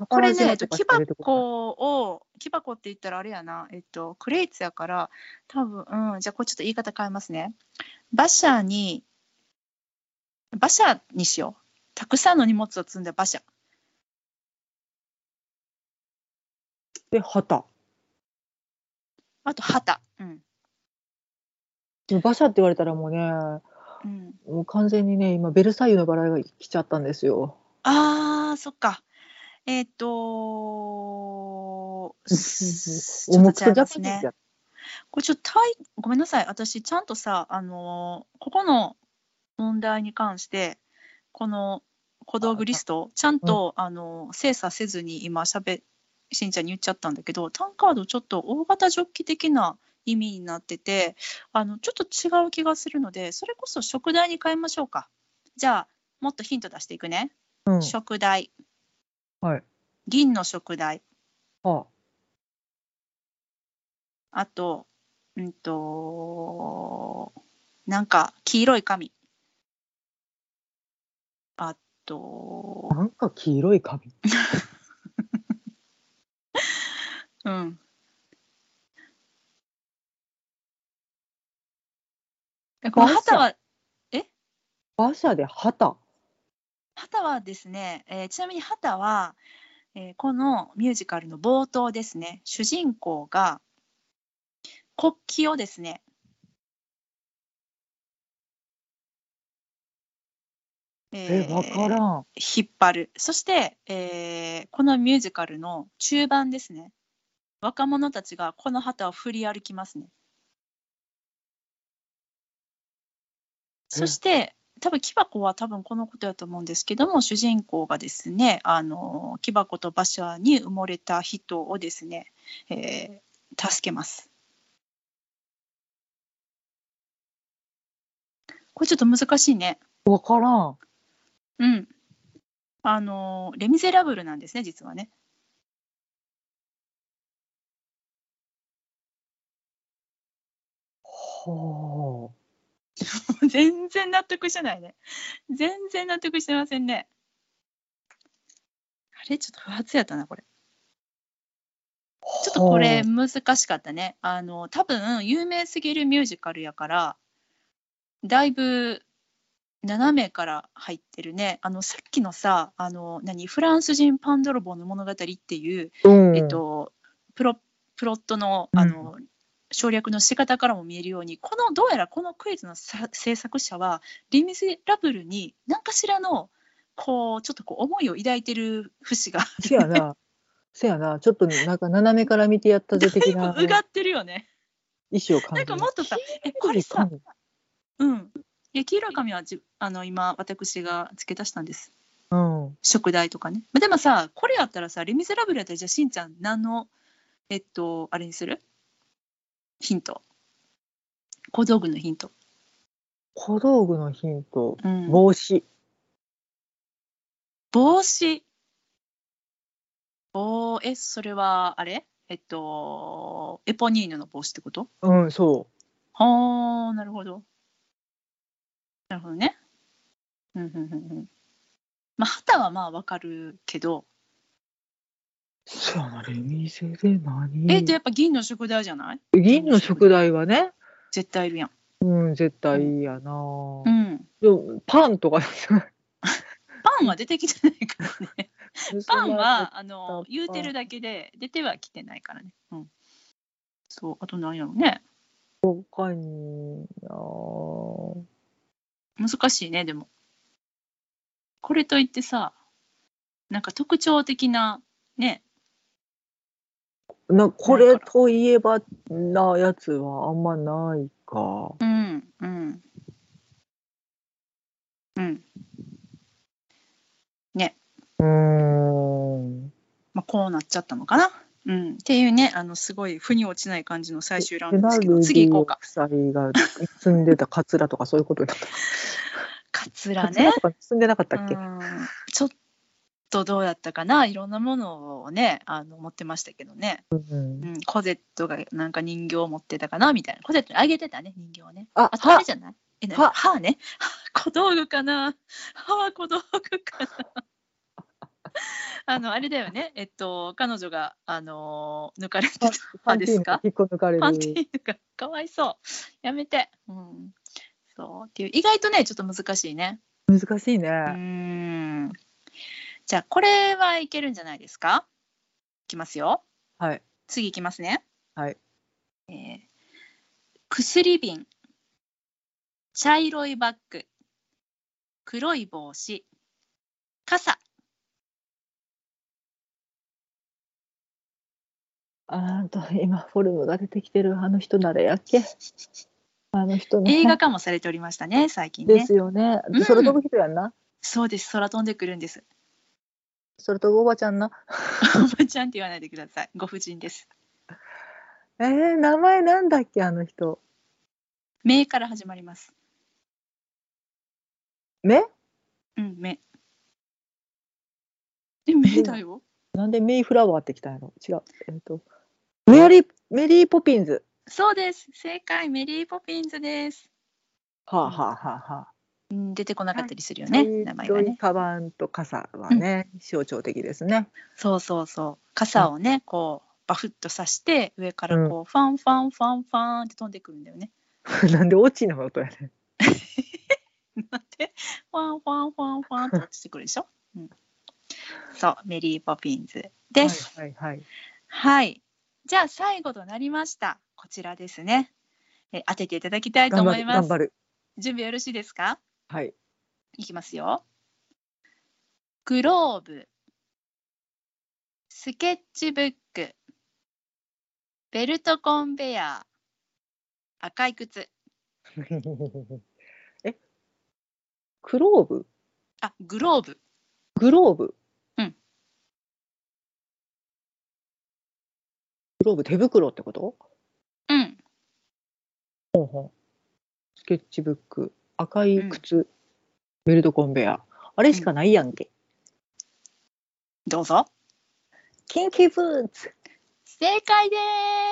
Speaker 1: これね、えっと木箱を、木箱って言ったらあれやな、えっと、クレイツやから、多分うん、じゃあこれちょっと言い方変えますね。馬車に、馬車にしよう。たくさんの荷物を積んだ馬車。
Speaker 2: で、旗。
Speaker 1: あと旗。うん。
Speaker 2: 馬車って言われたらもうね、
Speaker 1: うん、
Speaker 2: もう完全にね、今、ベルサイユのバラが来ちゃったんですよ。
Speaker 1: あー、そっか。えっと、ちょっと違いますね。これちょっとタイごめんなさい。私ちゃんとさあのーここの問題に関してこの小道具リストをちゃんと、あのー精査せずに今しゃべしんちゃんに言っちゃったんだけどタンカードちょっと大型ジョッキ的な意味になっててあのちょっと違う気がするのでそれこそ食材に変えましょうか。じゃあもっとヒント出していくね、
Speaker 2: うん。
Speaker 1: 食材
Speaker 2: はい。
Speaker 1: 銀の食材
Speaker 2: は
Speaker 1: あと、うんと、なんか黄色い紙。あと
Speaker 2: あ。、なんか黄色い紙。
Speaker 1: うん。えこの旗は、
Speaker 2: 馬車で旗。
Speaker 1: 旗はですね、えーちなみに旗は、えーこのミュージカルの冒頭ですね、主人公が国旗をですね、え
Speaker 2: え、わからん。
Speaker 1: 引っ張る。そして、えーこのミュージカルの中盤ですね。若者たちがこの旗を振り歩きますね。そして、多分木箱は多分このことだと思うんですけども、主人公がですね、あの木箱と馬車に埋もれた人をですね、えー助けます。これちょっと難しいね。
Speaker 2: わからん。
Speaker 1: うん。あのレ・ミゼラブルなんですね、実はね。
Speaker 2: は
Speaker 1: 全然納得してないね。全然納得してませんね。あれ？ちょっと不発やったな、これ。
Speaker 2: あ。
Speaker 1: ちょっとこれ難しかったね。あの、多分有名すぎるミュージカルやから、だいぶ斜めから入ってるね。あの、さっきのさ、あの、何、フランス人パン泥棒の物語っていう、
Speaker 2: うん、
Speaker 1: えっと、プロプロットのあの、省略の仕方からも見えるようにこのどうやらこのクイズのさ制作者は「リ・ミゼラブル」に何かしらのこうちょっとこう思いを抱いてる節が
Speaker 2: せやな。せやな。ちょっとなんか斜めから見てやったぜ的な
Speaker 1: うがってるよね。
Speaker 2: 意思を感
Speaker 1: なん。かもっとさえこれさうんいや黄色い紙はじあの今私が付け足したんです
Speaker 2: 紙うん。
Speaker 1: 食材とかねまあでもさこれやったらさ「レ・ミゼラブル」やったらじゃあしんちゃん何のえっとあれにする？ヒント小道具のヒント、
Speaker 2: 小道具のヒント。
Speaker 1: うん、
Speaker 2: 帽子。
Speaker 1: 帽子。おえ、それは、あれ？えっと、エポニーヌの帽子ってこと？
Speaker 2: うん、そ
Speaker 1: はあ、なるほど。なるほどね。うん、うん、うん、うん。まあ、旗はまあわかるけど、
Speaker 2: う。そうやな、レミゼで何？
Speaker 1: えっと、やっぱ銀の食材じゃない？
Speaker 2: 銀の食材はね、
Speaker 1: 絶対いるやん。
Speaker 2: うん、絶対いいやな。
Speaker 1: うん。
Speaker 2: でもパンとか
Speaker 1: パンは出てきてないからね。パンは、あの、言うてるだけで、出てはきてないからね。うん。そう、あと何やろうね。
Speaker 2: 他になぁ
Speaker 1: 難しいねでもこれといってさなんか特徴的なね
Speaker 2: なこれといえばなやつはあんまないか。
Speaker 1: うん。うん。うん。
Speaker 2: うーん。
Speaker 1: まあこうなっちゃったのかな。うん。っていうねあのすごい腑に落ちない感じの最終ラウンドですけど。次行こうか。
Speaker 2: 夫妻が住んでたカツラとかそういうことだった。
Speaker 1: カツラ
Speaker 2: カツラ
Speaker 1: ね
Speaker 2: とか住んでなかったっけ、
Speaker 1: うん。ちょっとどうやったかないろんなものをねあの持ってましたけどね、
Speaker 2: うん
Speaker 1: うん、コゼットがなんか人形を持ってたかなみたいなコゼットにあげてたね人形をね
Speaker 2: あ、
Speaker 1: あとあ
Speaker 2: は
Speaker 1: れじゃない？え、な
Speaker 2: は
Speaker 1: 歯ね。小道具かな歯は小道具かな あの、あれだよね。えっと、彼女が、あのー抜かれてた歯ですか？
Speaker 2: かれる。
Speaker 1: パンティーヌがかわいそう。やめて。うん。そう。っていう、意外とね、ちょっと難しいね。
Speaker 2: 難しいうね。
Speaker 1: ーん。じゃあ、これはいけるんじゃないですか？いきますよ。
Speaker 2: はい。
Speaker 1: 次いきますね。
Speaker 2: はい。
Speaker 1: えー薬瓶、茶色いバッグ、黒い帽子、傘。
Speaker 2: あーと今フォルムが出てきてるあの人誰やっけ？あの人の
Speaker 1: 映画化もされておりましたね、最近ね
Speaker 2: で。すよね
Speaker 1: うん
Speaker 2: 空飛ぶ人やんな
Speaker 1: そうです、空飛んでくるんです。
Speaker 2: 空飛ぶおばちゃんな？
Speaker 1: おばちゃんって言わないでください。ご婦人です。
Speaker 2: えー、名前なんだっけあの人？
Speaker 1: 目から始まります。
Speaker 2: 目？
Speaker 1: うん、目。え、目だよ。
Speaker 2: なんでメイフラワーってきたんやろ？違うえっ、とメリーメリーポピンズ
Speaker 1: そうです。正解、メリーポピンズです。
Speaker 2: はあはあはあはあ
Speaker 1: うん、出てこなかったりするよね、名前がね。
Speaker 2: カバンと傘はね、象徴的ですね。
Speaker 1: そうそうそう。傘をね、こう、バフッと刺して、上からこう、ファンファンファンファンって飛んでくるんだよね。
Speaker 2: なんでオチの音やねん。
Speaker 1: なんで、ファンファンファンファンって落ちてくるでしょ？うん、そう、メリーポピンズです。
Speaker 2: はいはいはい。
Speaker 1: はい。じゃあ最後となりました。こちらですね。え当てていただきたいと思います。
Speaker 2: 頑張る。
Speaker 1: 準備よろしいですか？
Speaker 2: はい。
Speaker 1: いきますよ。グローブ、スケッチブック、ベルトコンベヤー、赤い靴。
Speaker 2: え？クローブ？
Speaker 1: あ、グローブ。
Speaker 2: グローブ？
Speaker 1: うん。
Speaker 2: グローブ手袋ってこと？
Speaker 1: うん。
Speaker 2: ほうほうスケッチブック赤い靴、ベルトコンベヤあれしかないやんけ。
Speaker 1: どうぞ。
Speaker 2: キンキーブーツ
Speaker 1: 正解で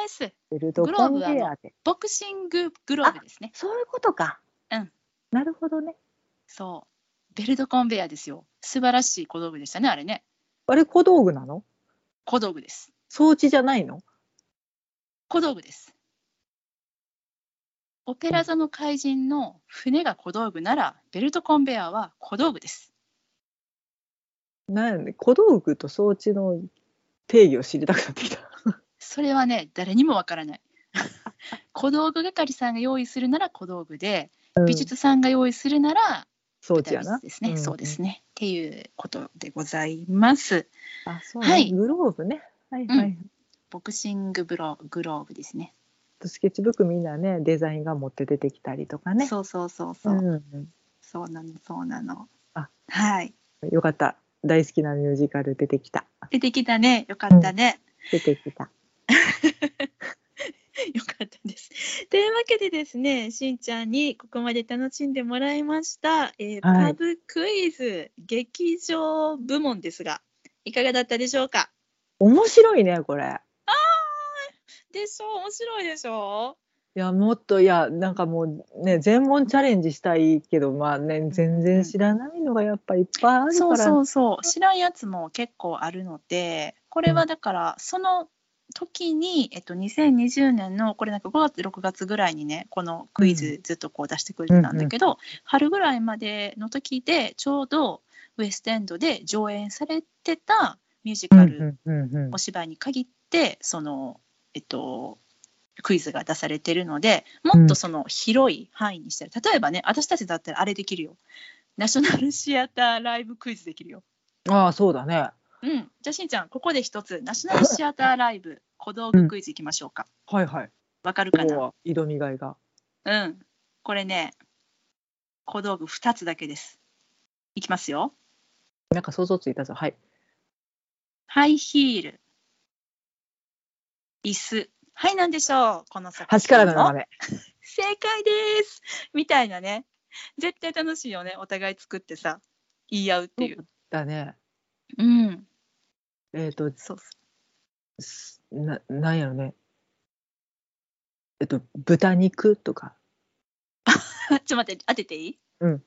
Speaker 1: す。
Speaker 2: ベルトコンベヤで。
Speaker 1: ボクシンググローブですね。
Speaker 2: そういうことか。
Speaker 1: うん。
Speaker 2: なるほどね。
Speaker 1: そう。ベルトコンベヤーですよ。素晴らしい小道具でしたね、あれね。
Speaker 2: あれ小道具なの？
Speaker 1: 小道具です。
Speaker 2: 装置じゃないの？
Speaker 1: 小道具です。オペラ座の怪人の船が小道具なら、ベルトコンベヤーは小道具です。
Speaker 2: なんやねん小道具と装置の定義を知りたくなってきた。
Speaker 1: それはね、誰にもわからない。小道具係さんが用意するなら小道具で、美術さんが用意するなら
Speaker 2: 装置やな。
Speaker 1: ですね、
Speaker 2: うん
Speaker 1: そうですね。っていうことでございます。
Speaker 2: あ、そうね。
Speaker 1: はい
Speaker 2: グローブね。はいはい。
Speaker 1: ボクシングブログローブですね。
Speaker 2: スケッチブックみんなね、デザインが持って出てきたりとかね。
Speaker 1: そうそうそうそう。
Speaker 2: うん
Speaker 1: そうなの、そうなの。
Speaker 2: あ
Speaker 1: はい。
Speaker 2: うん。よかった。大好きなミュージカル出てきた。
Speaker 1: 出てきたね。よかったね。
Speaker 2: 出てきた。
Speaker 1: よかったです。というわけでですね、しんちゃんにここまで楽しんでもらいました、えー
Speaker 2: はい
Speaker 1: パブクイズ劇場部門ですが、いかがだったでしょうか？
Speaker 2: 面白いね、これ。
Speaker 1: でしょ面白いでしょ？
Speaker 2: いや、もっと、いや、なんかもうね、全問チャレンジしたいけど、まあね、全然知らないのがやっぱいっぱいあるから。
Speaker 1: そうそうそう。知らんやつも結構あるので、これはだから、その時に、えっと、2020年の、これなんか5月、6月ぐらいにね、このクイズずっとこう出してくれてたんだけど、春ぐらいまでの時で、ちょうどウエストエンドで上演されてたミュージカル
Speaker 2: うんうんうん。
Speaker 1: お芝居に限って、その、えっと、クイズが出されてるのでもっとその広い範囲にしたら、例えばね私たちだったらあれできるよナショナルシアターライブクイズできるよ。
Speaker 2: ああ、そうだね。
Speaker 1: うん、じゃあしんちゃんここで一つナショナルシアターライブ小道具クイズいきましょうか。
Speaker 2: はいはい。
Speaker 1: わかるかな？
Speaker 2: 挑みがいが。
Speaker 1: うん。これね小道具2つだけです。いきますよ。
Speaker 2: なんか想像ついたぞ。はい。
Speaker 1: ハイヒール椅子はい何でしょう？この作
Speaker 2: 端からの斜め。
Speaker 1: 正解ですみたいなね絶対楽しいよねお互い作ってさ言い合うっていう。
Speaker 2: だね。
Speaker 1: うん
Speaker 2: えっ、と、
Speaker 1: そうそ
Speaker 2: すな、なんやろね。えっと、豚肉とか。
Speaker 1: う。ちょっと待って当てていい？
Speaker 2: うん。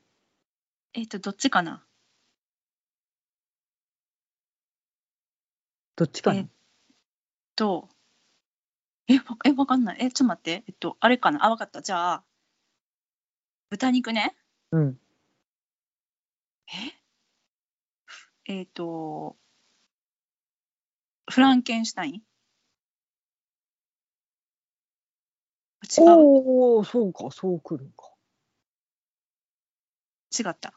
Speaker 1: えっ、とどっちかな？
Speaker 2: どっちかな？
Speaker 1: えとえわえわかんない。えちょっと待って。えっとあれかな。あわかった。じゃあ豚肉ね。
Speaker 2: うん。
Speaker 1: ええっ、とフランケンシュタイン。違う。
Speaker 2: おお、そうか、そうくるんか。
Speaker 1: 違った。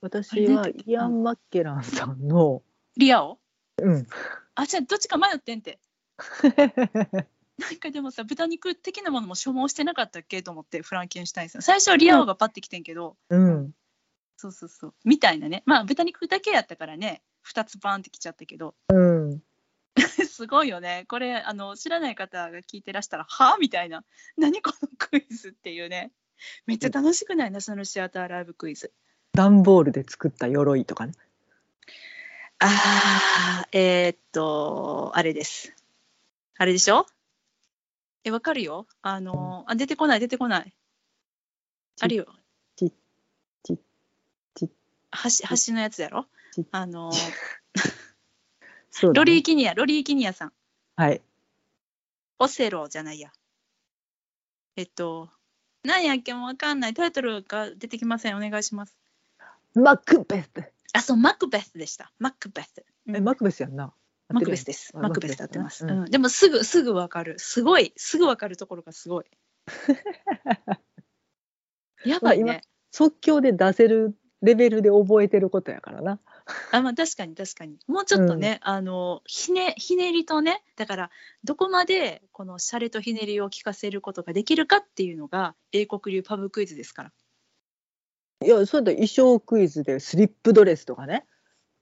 Speaker 2: 私はイアン・マッケランさんの、
Speaker 1: リアオ？
Speaker 2: うん、
Speaker 1: あじゃあどっちか迷ってんて なんかでもさ豚肉的なものも所望してなかったっけ？と思ってフランケンシュタインさん。最初はリア王がパッてきてんけど、
Speaker 2: うん。
Speaker 1: そうそうそう。みたいなね。まあ豚肉だけやったからね。2つバーンってきちゃったけど。
Speaker 2: うん。
Speaker 1: すごいよね。これあの知らない方が聞いてらしたらは？あみたいな。何このクイズっていうね。めっちゃ楽しくない？ナショナルシアターライブクイズ。
Speaker 2: 段ボールで作った鎧とかね。
Speaker 1: あーえーっとあれです。あれでしょ？えわかるよ。あのあ出てこない出てこない。あるよ。
Speaker 2: ちちち
Speaker 1: 橋橋のやつやろ？
Speaker 2: ち
Speaker 1: あの
Speaker 2: そうだね。
Speaker 1: ロリー・キニアロリー・キニアさん。
Speaker 2: はい。
Speaker 1: オセロじゃないや。えっと何やっけもわかんない。タイトルが出てきません。お願いします。
Speaker 2: マクベス。
Speaker 1: あそうマクベスでした。マクベス、うん。
Speaker 2: え、マクベスやんな。
Speaker 1: マクベスです。
Speaker 2: あ
Speaker 1: マクベスで合ってます、うん。でもすぐすぐわかる。すごい。すぐわかるところがすごい。やばい
Speaker 2: まあ
Speaker 1: ね
Speaker 2: 即興で出せるレベルで覚えてることやからな。
Speaker 1: あまあ確かに確かに。もうちょっとね、あのひねひねりとねだからどこまでこのシャレとひねりを聞かせることができるかっていうのが英国流パブクイズですから。
Speaker 2: いや、そうだ、衣装クイズでスリップドレスとかね。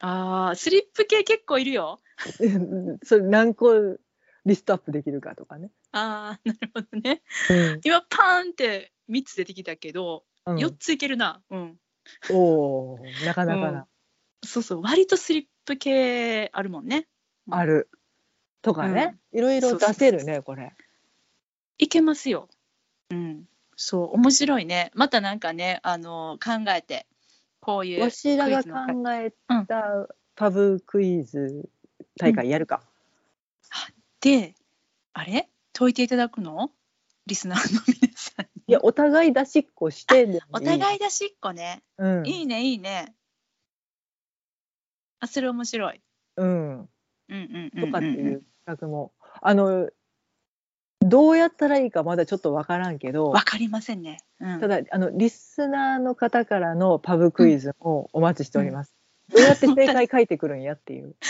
Speaker 1: あースリップ系結構いるよ。
Speaker 2: それ何個リストアップできるかとかね。
Speaker 1: あーなるほどね。
Speaker 2: うん。
Speaker 1: 今パーンって3つ出てきたけど、
Speaker 2: うん。
Speaker 1: 4ついけるな。うん。
Speaker 2: おーなかなかな、
Speaker 1: そうそう。割とスリップ系あるもんね。
Speaker 2: ある。とかね、いろいろ出せるね、これ。
Speaker 1: いけますよ。うん。そう面白いね。またなんかねあの考えてこういう
Speaker 2: わしらが考えたパブクイズ大会やるか。
Speaker 1: であれ？解いていただくの？リスナーの皆さんに
Speaker 2: いや、お互い出しっこして。
Speaker 1: お互い出しっこね、
Speaker 2: うん。
Speaker 1: いいねいいねあそれ面白い
Speaker 2: うん。
Speaker 1: うんうんうん
Speaker 2: とかって
Speaker 1: うん
Speaker 2: いう企画も。あの、どうやったらいいかまだちょっとわからんけど
Speaker 1: わ、かりませんね、うん、
Speaker 2: ただ、あの、リスナーの方からのパブクイズもお待ちしております。どうやって正解書いてくるんやっていう。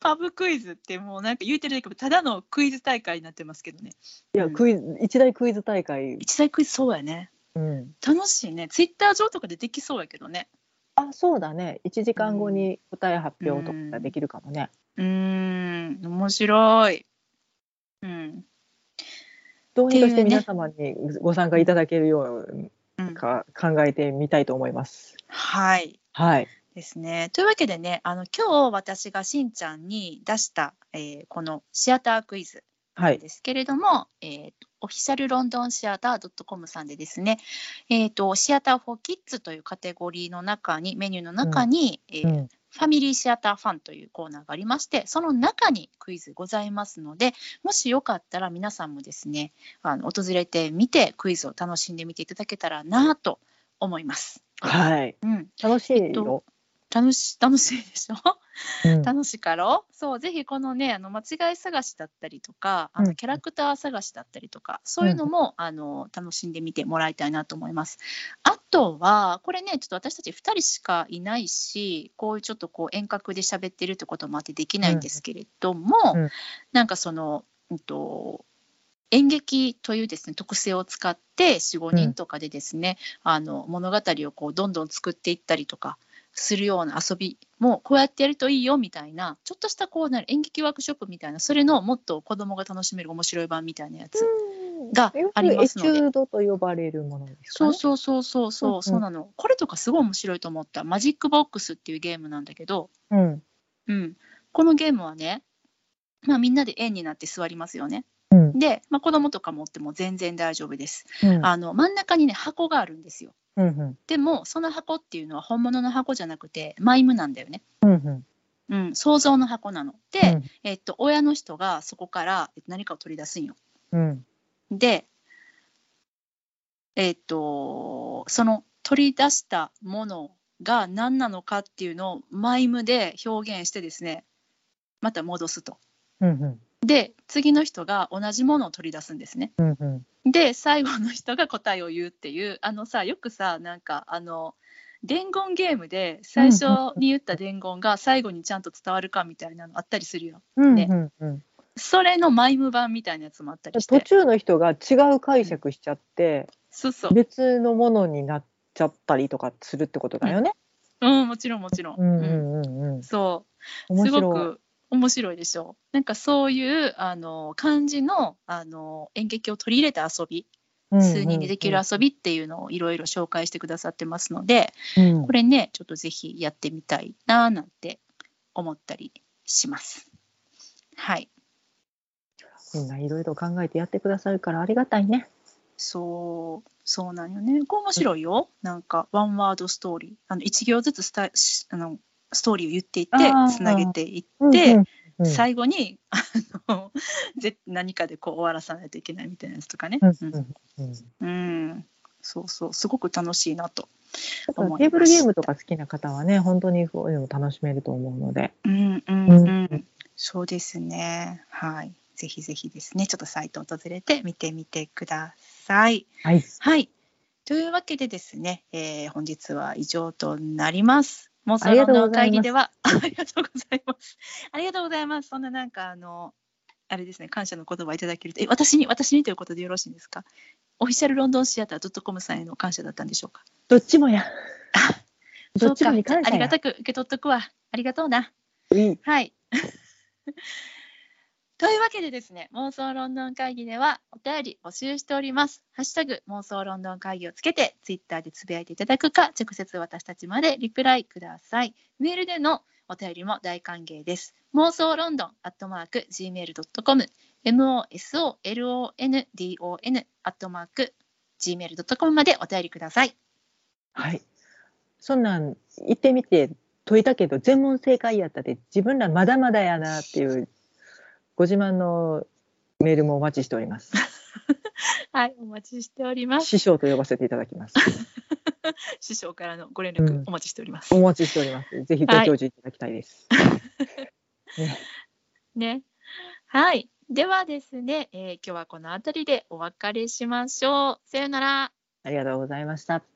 Speaker 1: パブクイズってもうなんか言うてるだけどただのクイズ大会になってますけどね
Speaker 2: いや、
Speaker 1: うん
Speaker 2: クイズ、一大クイズ大会。
Speaker 1: 一大クイズそうやね
Speaker 2: うん。
Speaker 1: 楽しいねツイッター上とかでできそうやけどね
Speaker 2: あ、そうだね。1時間後に答え発表とかができるかもね。
Speaker 1: うーん面白いうん
Speaker 2: どうにかして皆様にご参加いただけるよう
Speaker 1: うん
Speaker 2: か考えてみたいと思います。
Speaker 1: はい
Speaker 2: はい。
Speaker 1: ですね。というわけでね、あの今日私がしんちゃんに出した、えーこのシアタークイズ
Speaker 2: はい。
Speaker 1: ですけれども、えーとオフィシャルロンドンシアター .com さんでですね、えーと、シアター・フォー・キッズというカテゴリーの中に、メニューの中に、えー
Speaker 2: うん。
Speaker 1: ファミリーシアターファンというコーナーがありまして、その中にクイズございますので、もしよかったら皆さんもですね、あの訪れてみてクイズを楽しんでみていただけたらなと思います。
Speaker 2: はい。
Speaker 1: うん、
Speaker 2: 楽しい
Speaker 1: えっと
Speaker 2: よ。
Speaker 1: 楽し楽しいでしょ？
Speaker 2: うん。
Speaker 1: 楽しかろ？うそうぜひこのねあの間違い探しだったりとかあ
Speaker 2: うん。
Speaker 1: のキャラクター探しだったりとか、そういうのも、あの楽しんでみてもらいたいなと思います。あとはこれねちょっと私たち2人しかいないしこういうちょっとこう遠隔で喋ってるってこともあってできないんですけれども、
Speaker 2: うん。
Speaker 1: なんかその、うんと演劇というですね特性を使って45人とかでですね、あの物語をこうどんどん作っていったりとかするような遊びもこうやってやるといいよみたいなちょっとしたこうな演劇ワークショップみたいなそれのもっと子供が楽しめる面白い版みたいなやつ、がありますので
Speaker 2: エチュードと呼ばれるものですかね。
Speaker 1: そうそうそうそうそう、
Speaker 2: うんうん
Speaker 1: そうなのこれとかすごい面白いと思ったマジックボックスっていうゲームなんだけど、
Speaker 2: うん。
Speaker 1: うん、このゲームはね、まあ、みんなで円になって座りますよね。
Speaker 2: うん。
Speaker 1: で、まあ、子供とか持っても全然大丈夫です。
Speaker 2: うん。
Speaker 1: あの真ん中にね箱があるんですよ。
Speaker 2: うん。うん。
Speaker 1: でもその箱っていうのは本物の箱じゃなくてマイムなんだよね。
Speaker 2: うん。
Speaker 1: うん、想像の箱なの。で、
Speaker 2: うん
Speaker 1: えっと、親の人がそこから何かを取り出すんよ。
Speaker 2: うん。
Speaker 1: で、えっと、その取り出したものが何なのかっていうのをマイムで表現してですね、また戻すと。
Speaker 2: うん。
Speaker 1: で、次の人が同じものを取り出すんですね。
Speaker 2: うん。うん。
Speaker 1: で、最後の人が答えを言うっていう、あのさ、よくさ、なんか、あの、伝言ゲームで最初に言った伝言が最後にちゃんと伝わるかみたいなのあったりするよ。
Speaker 2: うん
Speaker 1: ね
Speaker 2: うんうん
Speaker 1: それのマイム版みたいなやつもあったりし
Speaker 2: 途
Speaker 1: て。
Speaker 2: 中の人が違う解釈しちゃって、
Speaker 1: そうそう。
Speaker 2: 別のものになっちゃったりとかするってことだよね。
Speaker 1: うん、もちろんもちろん。
Speaker 2: うんう
Speaker 1: うん
Speaker 2: んうんうん。
Speaker 1: そう。すごく面白いでしょう。なんかそういうあの漢字のあの演劇を取り入れた遊び、数人でできる遊びっていうのをいろいろ紹介してくださってますので、
Speaker 2: うん
Speaker 1: これね、ちょっとぜひやってみたいななんて思ったりします。はい。
Speaker 2: みんないろいろ考えてやってくださるからありがたいね。
Speaker 1: そう、そうなんよね。これ面白いよ。なんか、ワンワードストーリー。あの、一行ずつスタしあのストーリーを言っていってつなげていって、
Speaker 2: うんうんうん
Speaker 1: 最後にあの ぜ何かでこう終わらさないといけないみたいなやつとかね。
Speaker 2: うん
Speaker 1: う
Speaker 2: うんんうん
Speaker 1: うんそうそう、すごく楽しいなと思い。
Speaker 2: テーブルゲームとか好きな方はね、本当にこういうのも楽しめると思うので。
Speaker 1: うんうん
Speaker 2: う
Speaker 1: うんん、そうですね。はい。ぜひぜひですね、ちょっとサイトを訪れて見てみてください。
Speaker 2: はい。
Speaker 1: はい。というわけでですね、えー本日は以上となります。妄想論の会議では、ありがとうございます。ありがとうございます。そんななんかあの、あれですね、感謝の言葉いただけると、え、私に、私にということでよろしいんですか？オフィシャルロンドンシアター .com さんへの感謝だったんでしょうか？
Speaker 2: どっちもや。どっちもに感謝や。
Speaker 1: ありがたく受け取っとくわ。ありがとうな。
Speaker 2: いい
Speaker 1: はい。というわけでですね、妄想ロンドン会議ではお便り募集しております。ハッシュタグ妄想ロンドン会議をつけて、ツイッターでつぶやいていただくか、直接私たちまでリプライください。メールでのお便りも大歓迎です。妄想ロンドンアットマーク gmail.com、mosolondon アットマーク gmail.com までお便りください。
Speaker 2: はい。そんなん言ってみて解いたけど全問正解やったで自分らまだまだやなっていうご自慢のメールもお待ちしております。
Speaker 1: はい、お待ちしております。
Speaker 2: 師匠と呼ばせていただきます。
Speaker 1: 師匠からのご連
Speaker 2: うん
Speaker 1: 絡お待ちしております。
Speaker 2: お待ちしております。ぜひご教授いただきたいです。ね、
Speaker 1: ね。はい。ではですね、えー今日はこの辺りでお別れしましょう。さよなら。
Speaker 2: ありがとうございました。